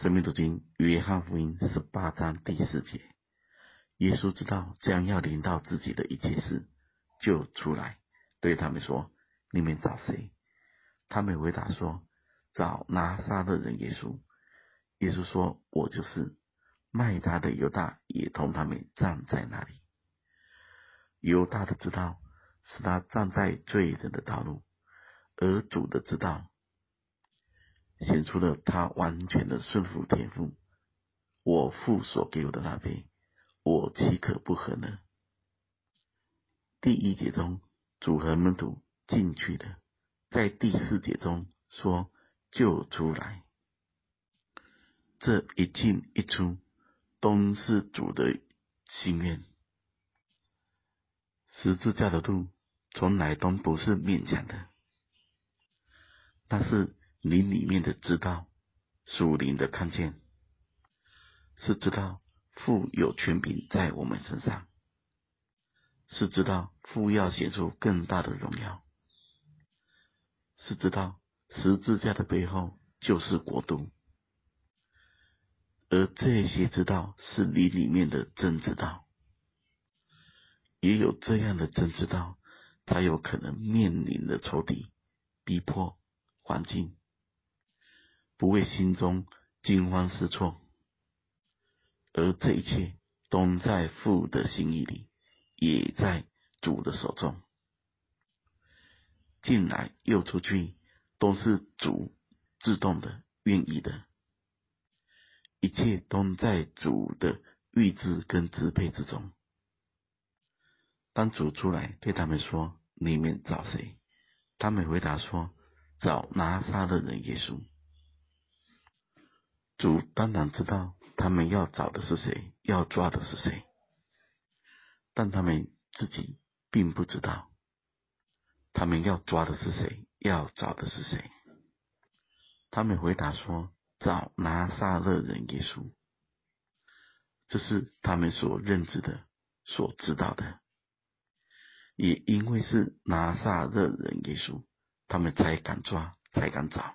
生命读经约翰福音十八章第四节，耶稣知道将要临到自己的一切事，就出来对他们说：“你们找谁？”他们回答说：“找拿撒勒人耶稣。”耶稣说：“我就是。”卖他的犹大也同他们站在那里。犹大的知道是他站在罪人的道路，而主的知道显出了他完全的顺服天赋。我父所给我的那杯，我岂可不喝呢？第一节中，主和门徒进去的，在第四节中说就出来。这一进一出。都是主的心愿。十字架的路从来都不是勉强的，但是灵里面的知道，属灵的看见，是知道父有权柄在我们身上，是知道父要显出更大的荣耀，是知道十字架的背后就是国度。而这些知道是你里面的真知道，也有这样的真知道，才有可能面临的仇敌、逼迫、环境，不为心中惊慌失措。而这一切都在父的心意里，也在主的手中。进来又出去，都是主自动的、愿意的。一切都在主的预知跟支配之中。当主出来对他们说：“你们找谁？”他们回答说：“找拿撒勒人耶稣。”主当然知道他们要找的是谁，要抓的是谁，但他们自己并不知道，他们要抓的是谁，要找的是谁。他们回答说。找拿撒勒人耶稣，这是他们所认知的、所知道的。也因为是拿撒勒人耶稣，他们才敢抓，才敢找。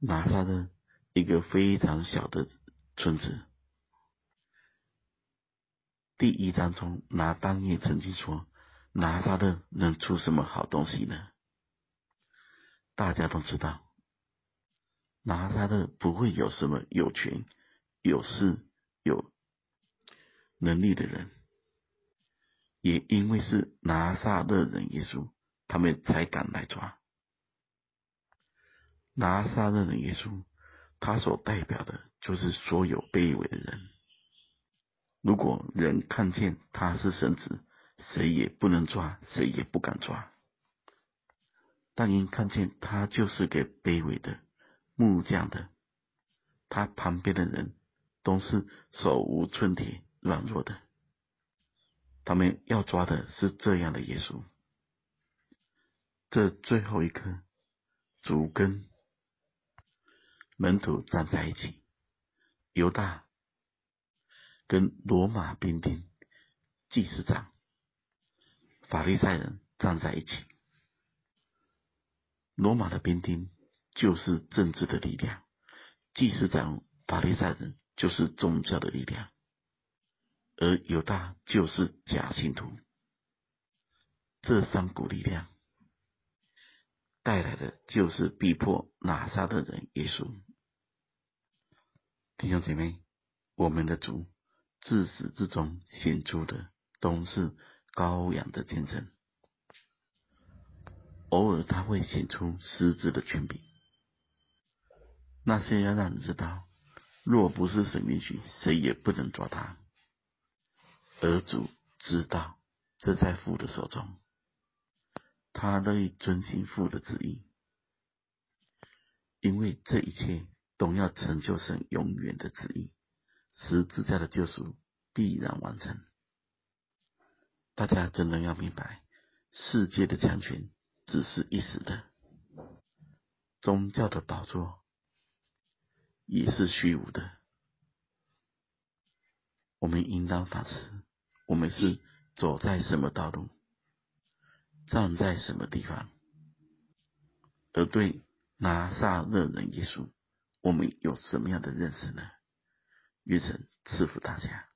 拿撒勒一个非常小的村子。第一章中，拿但业曾经说：“拿撒勒能出什么好东西呢？”大家都知道。拿撒勒不会有什么有权、有势、有能力的人，也因为是拿撒勒人耶稣，他们才敢来抓。拿撒勒人耶稣，他所代表的就是所有卑微的人。如果人看见他是神子，谁也不能抓，谁也不敢抓。但因看见他就是个卑微的。木匠的，他旁边的人都是手无寸铁、软弱的。他们要抓的是这样的耶稣。这最后一刻，主跟门徒站在一起，犹大跟罗马兵丁、祭司长、法利赛人站在一起。罗马的兵丁。就是政治的力量，祭司长、法利赛人就是宗教的力量，而犹大就是假信徒。这三股力量带来的就是逼迫拿撒的人耶稣。弟兄姐妹，我们的主自始至终显出的都是羔羊的见证，偶尔他会显出狮子的权柄。那些要让人知道，若不是神允许，谁也不能抓他。而主知道，这在父的手中，他乐意遵行父的旨意，因为这一切都要成就神永远的旨意，十字架的救赎必然完成。大家真的要明白，世界的强权只是一时的，宗教的宝座。也是虚无的。我们应当反思：我们是走在什么道路，站在什么地方？而对拿撒勒人耶稣，我们有什么样的认识呢？愿神赐福大家。